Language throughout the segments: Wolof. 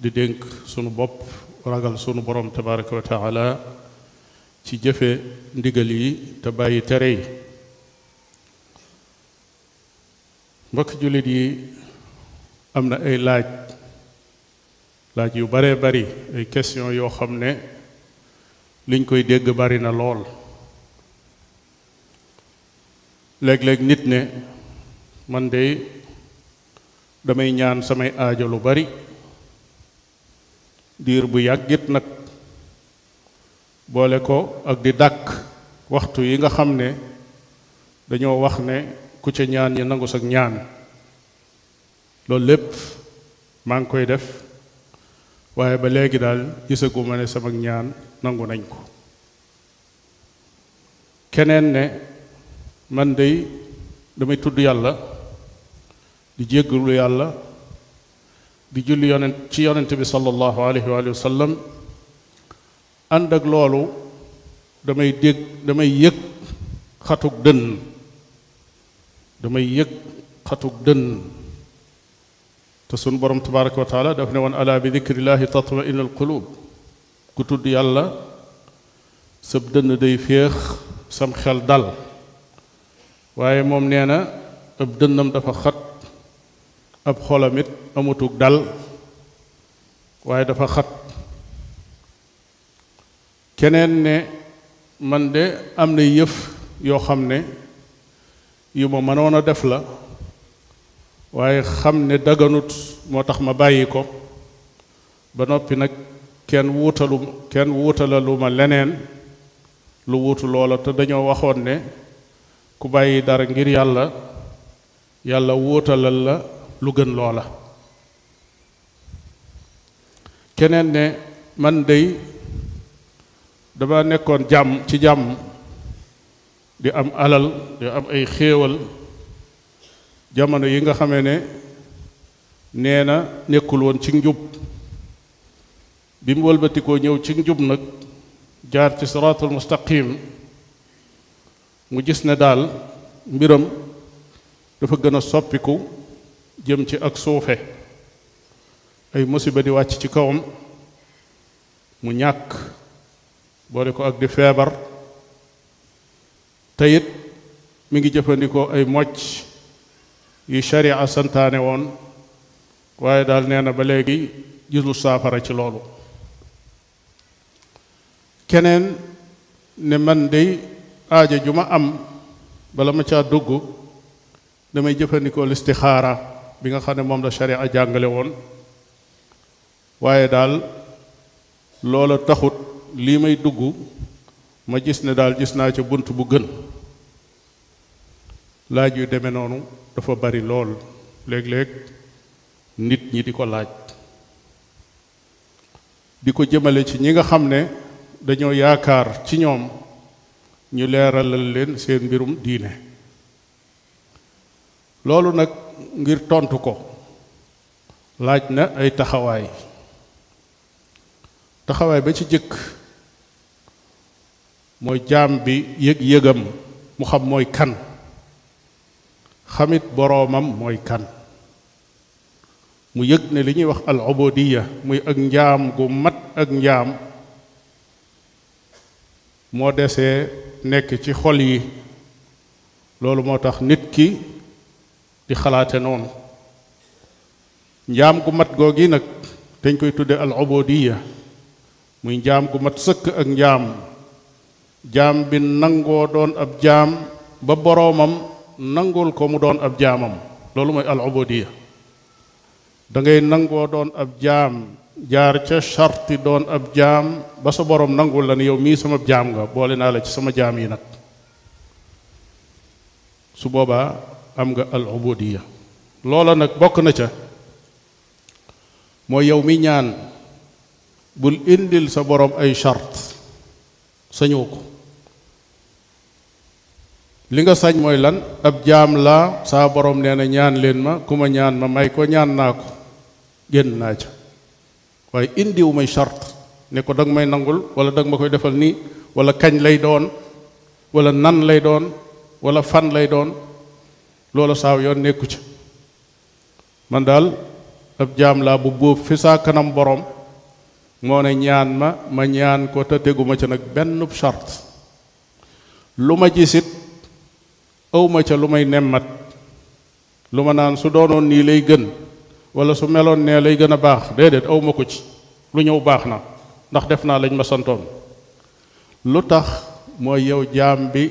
di dénk sunu bopp ragal sunu borom tabaraka wa taala ci jëfe ndigal yi te bàyyi tere yi mbokk jullit yi am na ay laaj laaj yu baree bari ay question yoo xam ne liñ koy dégg bari na lool léeg-léeg nit ne man de damay ñaan samay aajo lu bari diir bu yàggit nag boole ko ak di dàkk waxtu yi nga xam ne dañoo wax ne ku ca ñaan ñi nangu sag ñaan loolu lépp maa ngi koy def waaye ba léegi daal gisaguma ne sama ñaan nangu nañ ko keneen ne man dey damay tudd yàlla di jéggalu yàlla di julli yonent ci yonent bi sallallahu alayhi wa alihi wa sallam ànd ak loolu damay dégg damay yëg xatuk dënn damay yëg xatuk dënn te sun borom tabaraka wa taala daf ne woon ala bi dikrillahi tatma innul qulub ku tudd yàlla sab dënn day féex sam xel dal waaye moom nee na ab dënnam dafa xat ab xolam it amutuk dal waaye dafa xat keneen ne man de am na yëf yoo xam ne yu ma mënoon a def la waaye xam ne daganut moo tax ma bàyyi ko ba noppi nag kenn wuutalu kenn wuutalalu ma leneen lu wuutu loola te dañoo waxoon ne ku bàyyi dara ngir yàlla yàlla wuutalal la lu gën loola keneen ne man dey dama nekkoon jàmm ci jàmm di am alal di am ay xéewal jamono yi nga xamee ne nee na nekkul woon ci njub bi mu wëlbatikoo ñëw ci njub nag jaar ci siraatul mustaqim mu gis ne daal mbiram dafa gën a soppiku jëm ci ak suufe ay musiba di wàcc ci kawam mu ñàkk boole ko ak di feebar te it mi ngi jëfandikoo ay mocc yu sharia santaane woon waaye daal nee na ba léegi gisul saafara ci loolu keneen ne man dey aaja ju ma am bala ma caa dugg damay jëfandikoo listixaara bi nga xam ne moom la sharia jàngale woon waaye daal loola taxut lii may dugg ma gis ne daal gis naa ca bunt bu gën laaj yu demee noonu dafa bari lool léeg-léeg nit ñi di ko laaj di ko jëmale ci ñi nga xam ne dañoo yaakaar ci ñoom ñu leeralal leen seen mbirum diine loolu nag ngir tontu ko laaj na ay taxawaay taxawaay ba ci jëkk mooy jaam bi yëg-yëgam mu xam mooy kan xamit boroomam mooy kan mu yëg ne li ñuy wax al ubudiya muy ak njaam gu mat ak njaam moo desee nekk ci xol yi loolu moo tax nit ki di xalaate noonu njaam gu mat googi nag dañ koy tudde al ubudiya muy njaam gu mat sëkk ak njaam jaam bi nangoo doon ab jaam ba boroomam nangul ko mu doon ab jaamam loolu mooy al ubudiya da ngay nangoo doon ab jaam jaar ca charti doon ab jaam ba sa boroom nangul la ne yow mii sama jaam nga boole naa la ci sama jaam yi nag su boobaa am nga al ubudiya loola nag bokk na ca mooy yow mi ñaan bul indil sa borom ay chart sañoo ko li nga sañ mooy lan ab jaam laa saa borom nee na ñaan leen ma ku ma ñaan ma may ko ñaan naa ko génn naa ca waaye indiwu may chart ne ko danga may nangul wala danga ma koy defal nii wala kañ lay doon wala nan lay doon wala fan lay doon loola saaw yoon nekku ca man daal ab jaam laa bu bóob fi saa kanam borom moo ne ñaan ma ma ñaan ko te teguma ca nag benn charte lu ma gisit awma ca lu may nemmat lu ma naan su doonoon nii lay gën wala su meloon nee lay gën a baax déedéet awma ko ci lu ñëw baax na ndax def naa lañ ma santoon lu tax mooy yow jaam bi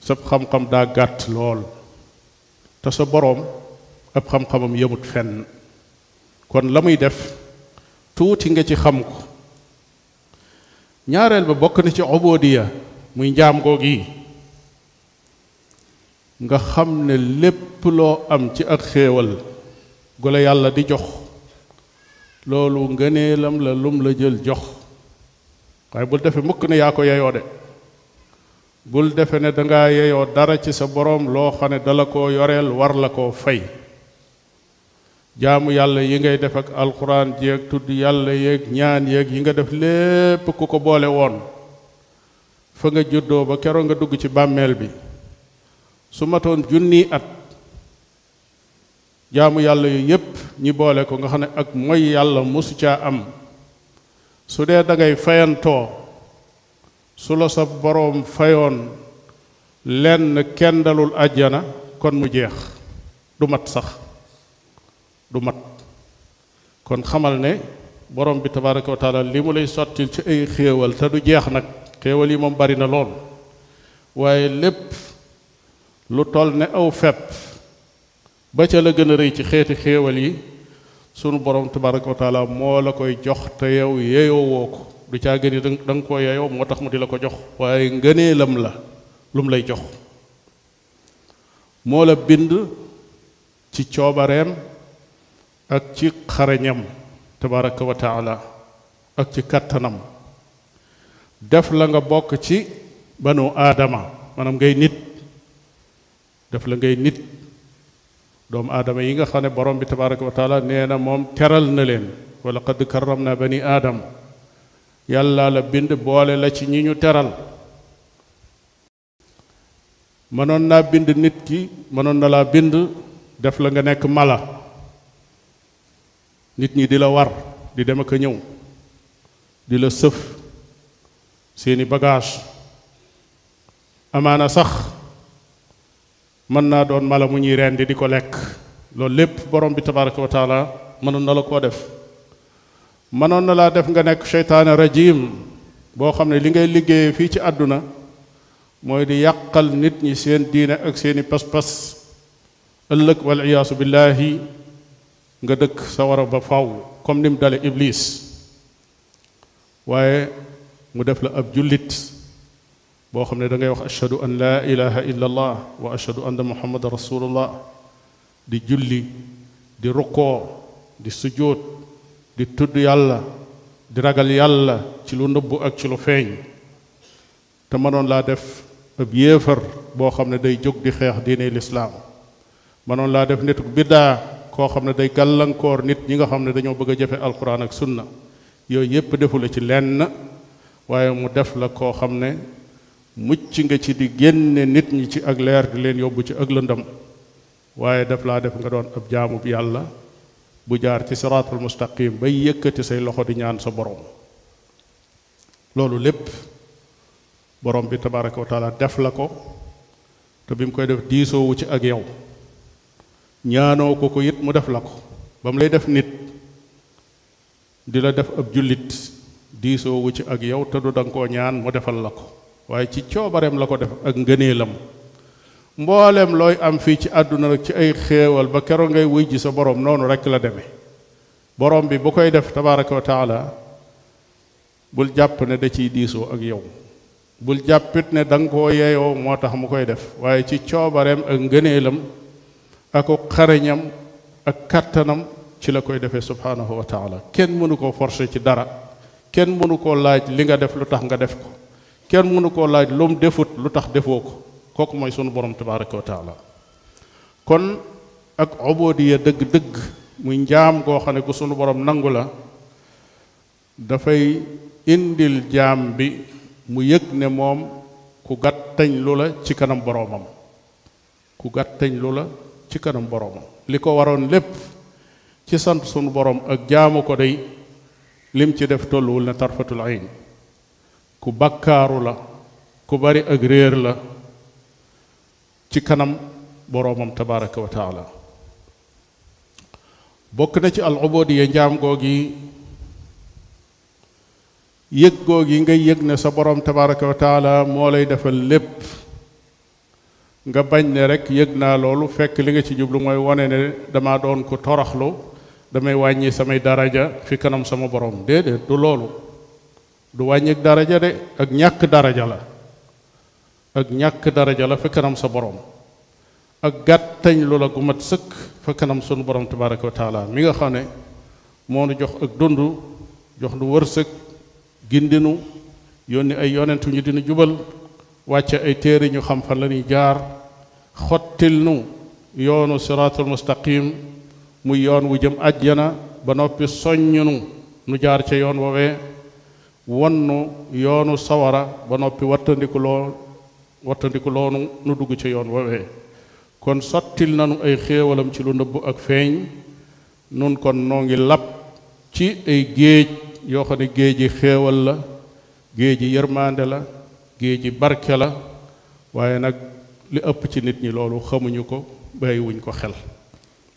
sab xam-xam daa gàtt lool te sa boroom ab xam-xamam yëmut fenn kon la muy def tuuti nga ci xam ko ñaareel ba bokk na ci obodiya muy njaam goog yi nga xam ne lépp loo am ci ak xéewal gu la yàlla di jox loolu ngëneelam la lum la jël jox waaye bul defe mukk ne yaa ko yeyoo de bul defe ne danga yeyoo dara ci sa boroom loo xam ne dala koo yoreel war la koo fay jaamu yàlla yi ngay def ak alxuraan jeeg tudd yàlla yeeg ñaan yeeg yi nga def lépp ku ko boole woon fa nga juddoo ba keroog nga dugg ci bàmmeel bi su matoon junni at jaamu yàlla yu yépp ñi boole ko nga xam ne ak mooy yàlla mosu caa am su dee da ngay fayantoo su la sa boroom fayoon lenn kenn dalul àjjana kon mu jeex du mat sax du mat kon xamal ne borom bi tabaraka wa taala li mu lay sottil ci ay xéewal te du jeex nag xéewal yi moom bari na lool waaye lépp lu toll ne aw fepp ba ca la gën a rëy ci xeeti xéewal yi sunu borom tabaraka wa taala moo la koy jox te yow yeyoo woo ko du caa gën da nga koo yeyoo moo tax mu di la ko jox waaye ngëneelam la lu mu lay jox moo la bind ci coobareem ak ci xarañam tabaraka wa taala ak ci kàttanam def la nga bokk ci banu aadama maanaam ngay nit def la ngay nit doomu aadama yi nga xam ne borom bi tabaraka wa taala nee na moom teral na leen wala qad karram na bani aadam yàlla la bind boole la ci ñi ñu teral mënoon naa bind nit ki mënoon na laa bind def la nga nekk mala nit ñi di la war di dem ak a ñëw di la sëf seeni bagage amaana sax mën naa doon mala mu ñuy rendi di ko lekk loolu lépp borom bi tabaraka wa taala mënoon na la koo def mënoon na laa def nga nekk seytaane rajim boo xam ne li ngay liggéeyee fii ci àdduna mooy di yàqal nit ñi seen diine ak seeni pas-pas ëllëg wal iyaasu billaahi nga dëkk sawara ba faw comme ni mu dale iblis waaye mu def la ab jullit boo xam ne da ngay wax ashhadu an laa ilaha illa allah wa ashhadu anna muhammadan rasulullah di julli di rukkoo di sujjóot di tudd yàlla di ragal yàlla ci lu nëbbu ak ci lu feeñ te mënoon laa def ab yéefar boo xam ne day jóg di xeex diine lislaam manoon laa def nituk biddaa koo xam ne day gàllankoor nit ñi nga xam ne dañoo bëgg a jafe alquran ak sunna yooyu yépp defu la ci lenn waaye mu def la koo xam ne mucc nga ci di génne nit ñi ci ak leer di leen yóbbu ci ak lëndam waaye daf laa def nga doon ab jaamub yàlla bu jaar ci siraatul mustaqim bay yëkkati say loxo di ñaan sa borom loolu lépp borom bi tabaraka wa taala def la ko te bi mu koy def diisoowu ci ak yow ñaanoo ko ko it mu def la ko ba mu lay def nit di la def ab jullit diisoowu ci ak yow te du danga koo ñaan mu defal la ko waaye ci coobareem la ko def ak ngëneelam mboolem looy am fii ci àdduna rek ci ay xéewal ba kero ngay wuy ji sa borom noonu rek la demee borom bi bu koy def tabaraka wa taala bul jàpp ne da ciy diisoo ak yow bul jàppit ne da nga koo yeeyoo moo tax mu koy def waaye ci coobareem ak ngëneelam ak xarañam ak kàttanam ci la koy defee subhaanahu wa taala kenn mënu koo forcer ci dara kenn mënu koo laaj li nga def lu tax nga def ko kenn mënu koo laaj lu mu defut lu tax defoo ko kooku mooy sunu borom tabaraka wa taala kon ak ubudiya dëgg-dëgg muy njaam goo xam ne gu sunu borom nangu la dafay indil jaam bi mu yëg ne moom ku gàttañ lu la ci kanam boroomam ku gàttañ lu la ci kanam boroomam li ko waroon lépp ci sant sunu boroom ak jaamu ko day lim ci def tolluwul ne tarfatul ayn ku bakkaaru la ku bari ak réer la ci kanam boroomam tabaraka wa taala bokk na ci al ubudiya njaam goog yi yëg goog yi ngay yëg ne sa borom tabaraka wa taala moo lay defal lépp nga bañ ne rek yëg naa loolu fekk li nga ci jublu mooy wane ne dama doon ko toroxlu damay wàññi samay daraja fi kanam sama borom déedéet du loolu du wàññik daraja de ak ñàkk daraja la ak ñàkk daraja la fi kanam sa borom ak gàttañ lu la gu mat sëkk fa kanam sunu borom tabaraka wa taala mi nga xam ne moo nu jox ak dund jox nu wërsëg gindinu yónni ay yonentu ñu dina jubal wàcce ay téere ñu xam fan la ñuy jaar xottil nu yoonu siraatul mustaqim muy yoon wu jëm àjjana ba noppi soññunu nu jaar ca yoon woowee wonnu yoonu sawara ba noppi wattandiku loo wattandiku loonu nu dugg ci yoon woowee kon sottil nanu ay xéewalam ci lu nëbbu ak feeñ nun kon noo ngi lab ci ay géej yoo xam ne géej yi xéewal la géej yi yërmaande la géej yi barke la waaye nag li ëpp ci nit ñi loolu xamuñu ko bàyyiwuñ ko xel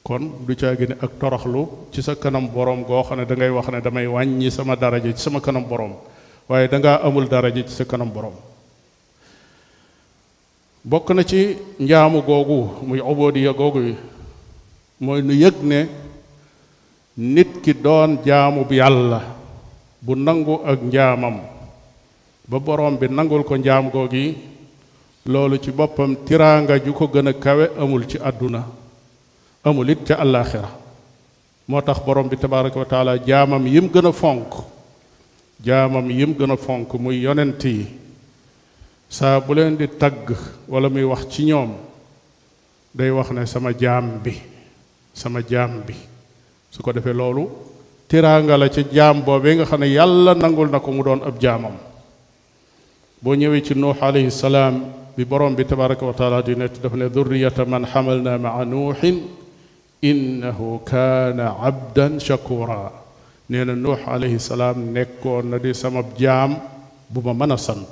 kon du caa gën ak toroxlu ci sa kanam borom goo xam ne da ngay wax ne damay wàññi sama daraja ci sama kanam borom waaye da ngaa amul daraja ci sa kanam borom bokk na ci njaamu googu muy ubudiya googu yi mooy nu yëg ne nit ki doon jaamub yàlla bu nangu ak njaamam ba borom bi nangul ko njaam googi loolu ci boppam tiraanga ju ko gën a kawe amul ci àdduna amul it ca àllaaxira moo tax borom bi tabaraka wa taala jaamam yim gën a fonk jaamam yim gën a fonk muy yonent yi saa bu leen di tagg wala muy wax ci ñoom day wax ne sama jaam bi sama jaam bi su ko defee loolu tiraanga la ci jaam boobee nga xam ne yàlla nangul na ko mu doon ab jaamam boo ñëwee ci nuux alayhi salaam bi borom bi tabaraka wa taala di nett dafa ne durriyata man xamalna maa nuuxin innahu kaana abdan shakura nee na nuux alayhi salaam nekkoon na di sama jaam bu ma mën a sant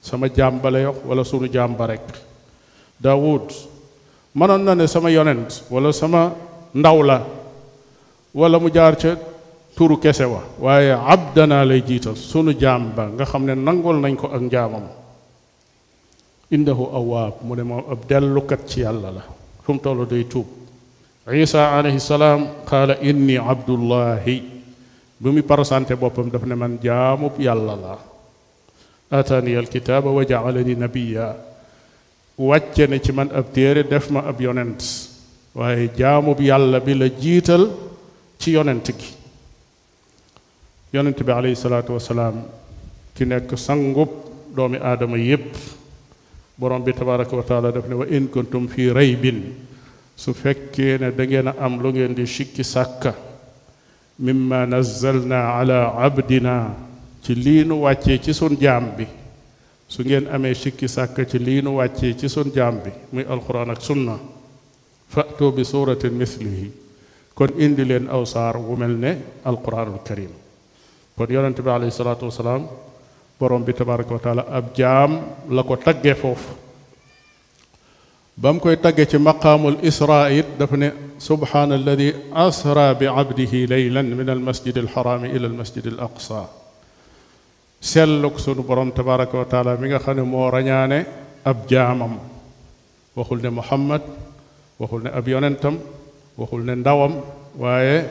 sama jaam ba lay wax wala sunu jaam ba rek daawud mënoon na ne sama yonent wala sama ndaw la wala mu jaar ca turu kese wa waaye abdana lay jiital sunu jaam ba nga xam ne nangul nañ ko ak njaamam indahu awaab mu ne moom ab dellukat ci yàlla la fu mu toll day tuub isa alayhi salaam qaala inni abdullahi bu mu parasante boppam daf ne man jaamub yàlla la ataaniya alkitaaba wa jaalani nabiya wàcce na ci man ab téere def ma ab yonent waaye jaamub yàlla bi la jiital ci yonent gi yonent bi alayhi salaatu wasalaam ki nekk sangub doomi aadama yépp borom bi tabaraka wa taala daf ne wa in kuntum fi raybin su fekkee ne da ngeen a am lu ngeen di sikki sàkka mimma nazzalna ala abdina ci lii nu wàccee ci sun jaam bi su ngeen amee sikki sàkk ci lii nu wàccee ci sun jaam bi muy alquran ak sunna fa'tu bi suratin mislihi kon indi leen aw saar wu mel ne alquranul karim kon yonente bi alayhi salaatu wasalaam borom bi tabaraka wa taala ab jaam la ko taggee foofu ba mu koy tagge ci maqaamul israa it dafa ne subhaana alladi asra bi abdihi leylan min al masjid al xaraami ila al masjid al aqsa selluk sunu borom tabaraka wa taala mi nga xam ne moo rañaane ab jaamam waxul ne muhammad waxul ne ab yonentam waxul ne ndawam waaye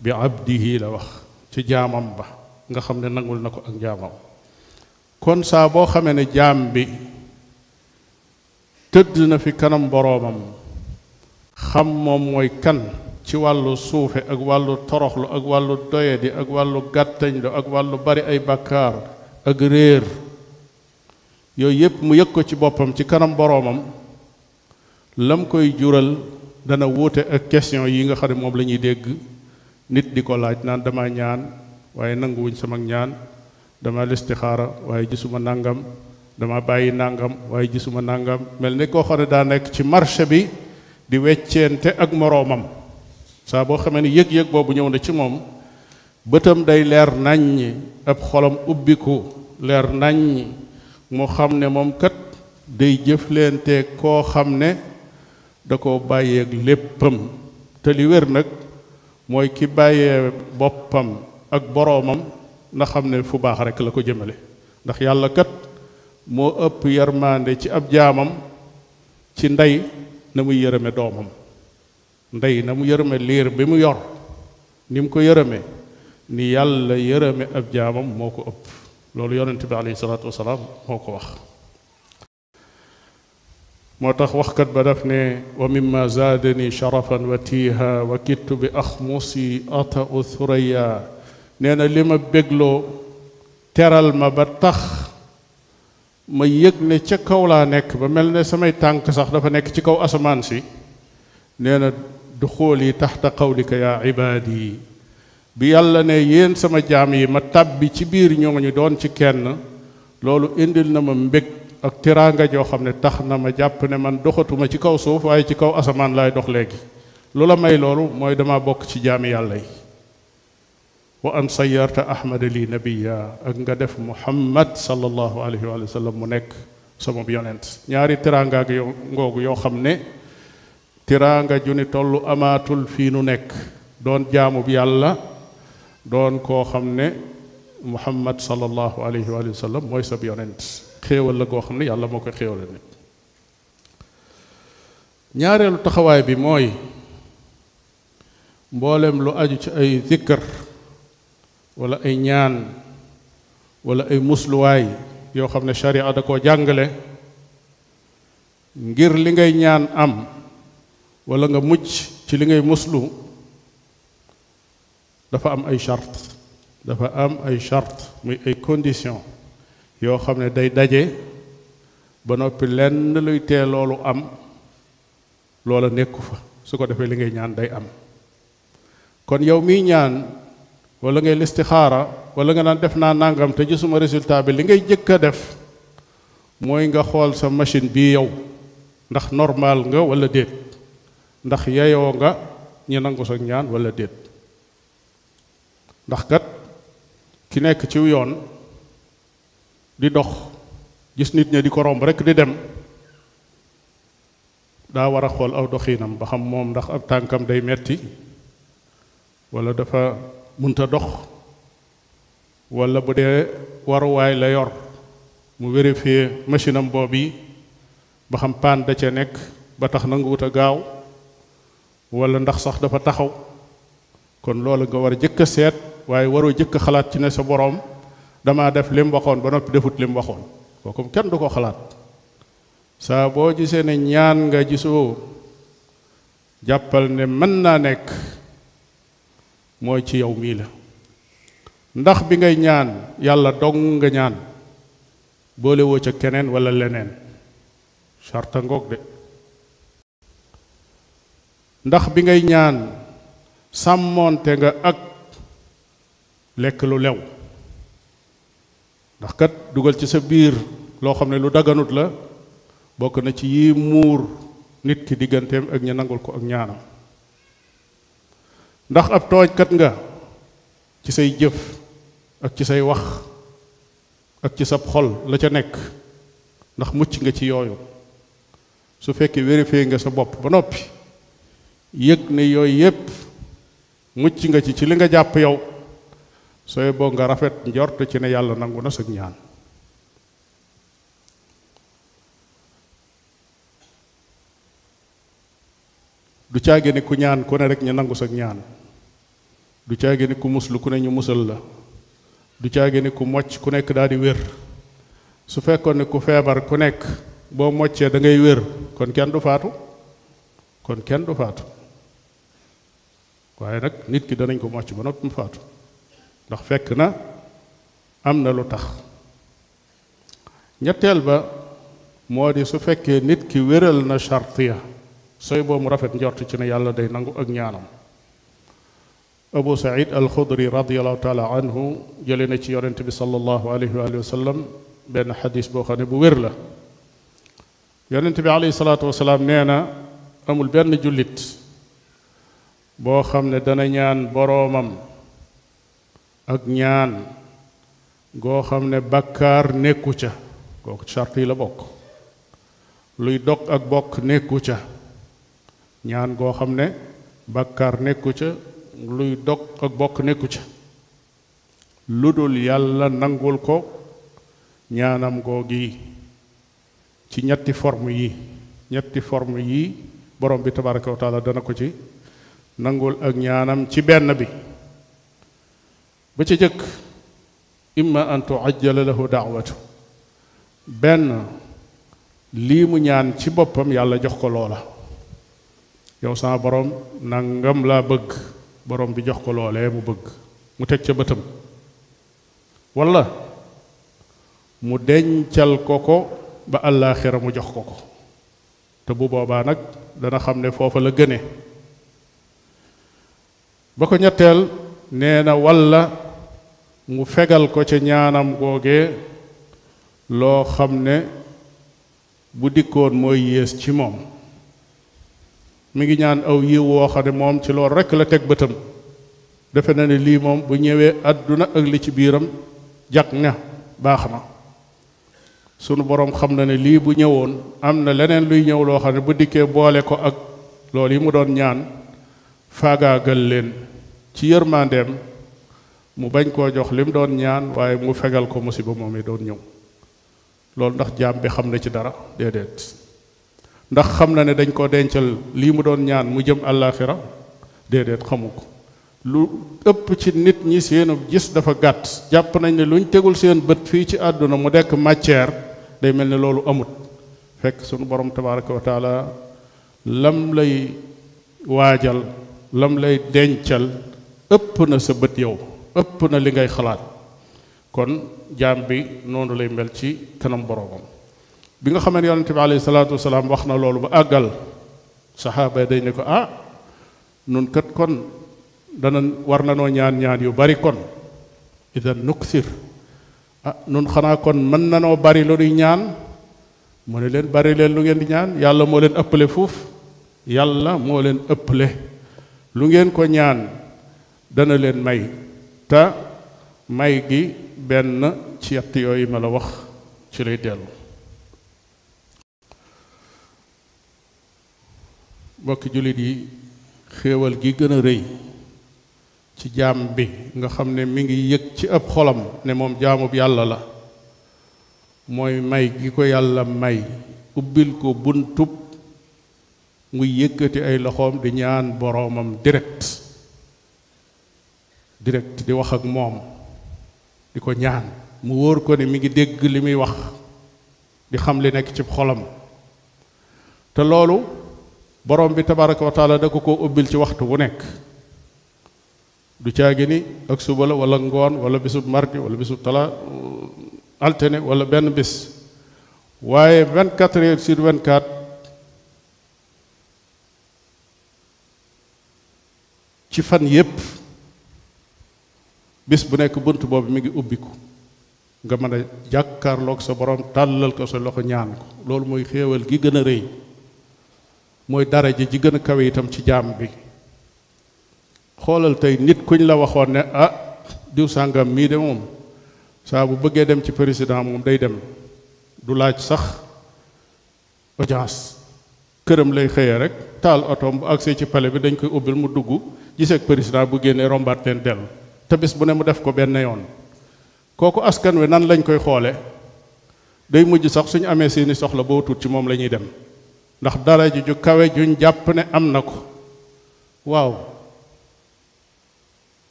bi abdihi la wax ci jaamam ba nga xam ne nangul na ko ak jaamam kon saa boo xamee ne jaam bi tëdd na fi kanam boroomam xam moom mooy kan ci wàllu suufe ak wàllu toroxlu ak wàllu doyadi ak wàllu gàttañlu ak wàllu bari ay bàkkaar ak réer yooyu yépp mu yëg ko ci boppam ci kanam boroomam lam koy jural dana wuute ak question yi nga xam ne moom la ñuy dégg nit di ko laaj naan dama ñaan waaye nanguwuñ sama ñaan dama listixaara waaye gisuma nàngam dama bàyyi nàngam waaye gisuma nàngam mel ni koo xam ne daa nekk ci marché bi di wecceente ak moroomam saa boo xamee ne yëg-yëg boobu ñëw na ci moom bëtam day leer naññ ab xolam ubbiku leer naññ mu xam ne moom kat day jëfleenteeg koo xam ne da ko bàyyeeg léppam te li wér nag mooy ki bàyyee boppam ak boroomam na xam ne fu baax rekk la ko jëmale ndax yàlla kat moo ëpp yërmande ci ab jaamam ci ndey na muy yërëme doomam ndey na mu yërëme liir bi mu yor ni mu ko yërëme ni yàlla yërëme ab jaamam moo ko ëpp loolu yonent bi alayhi salaatu wasalaam moo ko wax moo tax waxkat ba daf ne wa mimma zaadani sharafan wa tiiha wa kittu bi axmusi ata u thuraya nee na li ma bégloo teral ma ba tax ma yëg ne ca kaw laa nekk ba mel ne samay tànk sax dafa nekk ci kaw asamaan si nee na du xool yi taxta qawlika yaa ibaadi yi bi yàlla ne yéen sama jaam yi ma tàbbi ci biir ñooñu doon ci kenn loolu indil na ma mbég ak tiraanga joo xam ne tax na ma jàpp ne man doxatuma ci kaw suuf waaye ci kaw asamaan laay dox léegi lu la may loolu mooy dama bokk ci jaami yàlla yi wa an sayyarta ahmada li nabiya ak nga def muhammad sallallahu alayhi wa sallam mu nekk sama yonent ñaari teraanga ak yow ngoogu yoo xam ne teraanga ju ni tollu amaatul fii nu nekk doon jaamu bi yàlla doon koo xam ne muhammad sallallahu alayhi wa sallam mooy sab yonent xéewal la goo xam ne yàlla moo ko xéewale nit ñaareelu taxawaay bi mooy mboolem lu aju ci ay zikkar wala ay ñaan wala ay musluwaay yoo xam ne sharia da koo jàngale ngir li ngay ñaan am wala nga mucc ci li ngay muslu dafa am ay charte dafa am ay charte muy ay condition yoo xam ne day daje ba noppi lenn luy tee loolu am loola nekku fa su ko defee li ngay ñaan day am kon yow miy ñaan wala ngay listixaara wala nga naan def naa nangam te gisuma résultat bi li ngay jëkk a def mooy nga xool sa machine bii yow ndax normal nga wala déet ndax yeyoo nga ñu nangu sa ñaan wala déet ndax kat ki nekk ci yoon di dox gis nit ña di ko romb rekk di dem daa war a xool aw doxiinam ba xam moom ndax ab tànkam day metti wala dafa munta dox wala bu dee waruwaay la yor mu vérifier machine am boobu yi ba xam paan da ca nekk ba tax nanguwut a gaaw wala ndax sax dafa taxaw kon loolu nga war a jëkk a seet waaye waroo jëkk a xalaat ci ne sa boroom damaa def lim waxoon ba noppi defut lim waxoon kooku kenn du ko xalaat saa boo gisee ne ñaan nga gisoo jàppal ne mën naa nekk mooy ci yow mii la ndax bi ngay ñaan yàlla dong nga ñaan boole woo ca keneen walla leneen sarta ngoog de ndax bi ngay ñaan sàmmoonte nga ak lekk lu lew ndax kat dugal ci sa biir loo xam ne lu daganut la bokk na ci yi muur nit ki digganteem ak ña nangul ko ak ñaanam ndax ab toojkat nga ci say jëf ak ci say wax ak ci sab xol la ca nekk ndax mucc nga ci yooyu su fekkee vérifié nga sa bopp ba noppi yëg ne yooyu yépp mucc nga ci ci li nga jàpp yow sooy boo nga rafet njort ci ne yàlla nangu na sa ñaan du caage ni ku ñaan ku ne rek ñu nangu sa ñaan du caage ni ku muslu ku ne ñu musal la du caage ni ku mocc ku nekk daal di wér su fekkoon ne ku feebar ku nekk boo moccee da ngay wér kon kenn du faatu kon kenn du faatu waaye nag nit ki danañ ko mocc ba noppi mu faatu ndax fekk na am na lu tax ñetteel ba moo di su fekkee nit ki wéral na charte ya sooy boo mu rafet njort ci ne yàlla day nangu ak ñaanam abu said alxudri radiallahu taala anhu jële na ci yonent bi salallahu alayhi wa sallam benn xadis boo xam ne bu wér la yonent bi alayhi salaatu wasalaam nee na amul benn jullit boo xam ne dana ñaan boroomam ak ñaan goo xam ne bàkkaar nekku ca kooku sart yi la bokk luy dog ak bokk nekku ca ñaan goo xam ne bàkkaar nekku ca luy dog ak bokk nekku ca lu dul yàlla nangul ko ñaanam googi ci ñetti forme yi ñetti forme yi borom bi tabaraka wa taala dana ko ci nangul ak ñaanam ci benn bi ba ca jëkk imma an tuajjala lahu daawatu benn lii mu ñaan ci boppam yàlla jox ko loola yow sama borom nangam laa bëgg borom bi jox ko loolee mu bëgg mu teg ca bëtam walla mu dencal ko ko ba àllaaxira mu jox ko ko te bu boobaa nag dana xam ne foofa la gëne ba ko ñetteel nee na walla mu fegal ko ca ñaanam googee loo xam ne bu dikkoon mooy yées ci moom mi ngi ñaan aw yiw woo xam ne moom ci loolu rekk la teg bëtam defe na ne lii moom bu ñëwee àdduna ak li ci biiram jag na baax na sunu boroom xam na ne lii bu ñëwoon am na leneen luy ñëw loo xam ne bu dikkee boole ko ak loolu yi mu doon ñaan faagaagal leen ci yërmandeem mu bañ koo jox li mu doon ñaan waaye mu fegal ko musiba moom yi doon ñëw loolu ndax jaam bi xam na ci dara déedéet ndax xam na ne dañ ko dencal lii mu doon ñaan mu jëm àllaaxira déedéet xamu ko lu ëpp ci nit ñi seenu gis dafa gàtt jàpp nañ ne luñ tegul seen bët fii ci àdduna mu dekk matière day mel ne loolu amut fekk sunu borom tabaraka wa taala lam lay waajal lam lay dencal ëpp na sa bët yow ëpp na li ngay xalaat kon jaam bi noonu lay mel ci kanam boromam bi nga xamee ne yonente bi alayhi salaatu wasalaam wax na loolu ba àggal saxaaba yi dañ ne ko ah nun kat kon dana war na noo ñaan ñaan yu bari kon idan nuksir ah nun xanaa kon mën na noo bari lu ñuy ñaan mu ne leen bari leen lu ngeen di ñaan yàlla moo leen ëppale fuuf yàlla moo leen ëppale lu ngeen ko ñaan dana leen may te may gi benn ci yett yooyu ma la wax ci lay dellu mbokki jullit yi xéewal gi gën a rëy ci jaam bi nga xam ne mi ngi yëg ci ab xolam ne moom jaamub yàlla la mooy may gi ko yàlla may ubbil ko buntub muy yëkkati ay loxoom di ñaan boroomam direct direct di wax ak moom di ko ñaan mu wóor ko ne mi ngi dégg li muy wax di xam li nekk ci xolam te loolu borom bi tabaraka wa taala da ko ko ubbil ci waxtu wu nekk du caagi ni ak suba la wala ngoon wala bisub mardi wala bisub tala altene wala benn bis waaye 24 heures sur 24 ci fan yépp bis bu nekk bunt boobu mi ngi ubbiku nga mën a jàkkaarloog sa borom tàllal ko sa loxo ñaan ko loolu mooy xéewal gi gën a rëy mooy daraja ji gën a kawe itam ci jaam bi xoolal tey nit kuñ la waxoon ne ah diw sàngam mii de moom saa bu bëggee dem ci président moom day dem du laaj sax audience këram lay xëyee rek taal otoom bu agsee ci pale bi dañ koy ubbil mu dugg gisee ak président bu génnee rombaat leen dellu te bis bu ne mu def ko benn yoon kooku askan wi nan lañ koy xoole day mujj sax suñu amee seeni soxla boo tuut ci moom la ñuy dem ndax dara ji ju kawe juñ jàpp ne am na ko waaw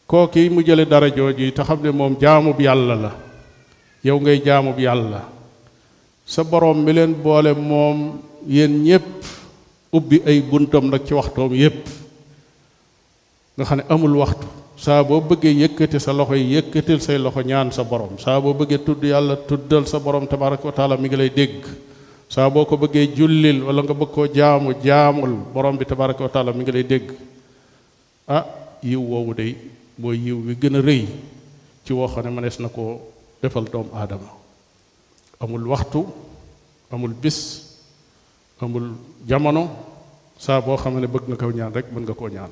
kooki mu jële dara jooju te xam ne moom jaamub yàlla la yow ngay jaamub yàlla sa boroom mi leen boole moom yéen ñépp ubbi ay buntam nag ci waxtoom yépp nga xam ne amul waxtu saa boo bëggee yëkkati sa loxo yi yëkkatil say loxo ñaan sa borom saa boo bëggee tudd yàlla tuddal sa borom tabaraka wa taala mi ngi lay dégg saa boo ko bëggee jullil wala nga bëgg koo jaamu jaamul borom bi tabaraka wa taala mi ngi lay dégg ah yiw woowu day mooy yiw wi gën a rëy ci woo xam ne mënees na koo defal doom aadama amul waxtu amul bis amul jamono saa boo xam ne bëgg nga kaw ñaan rek mën nga koo ñaan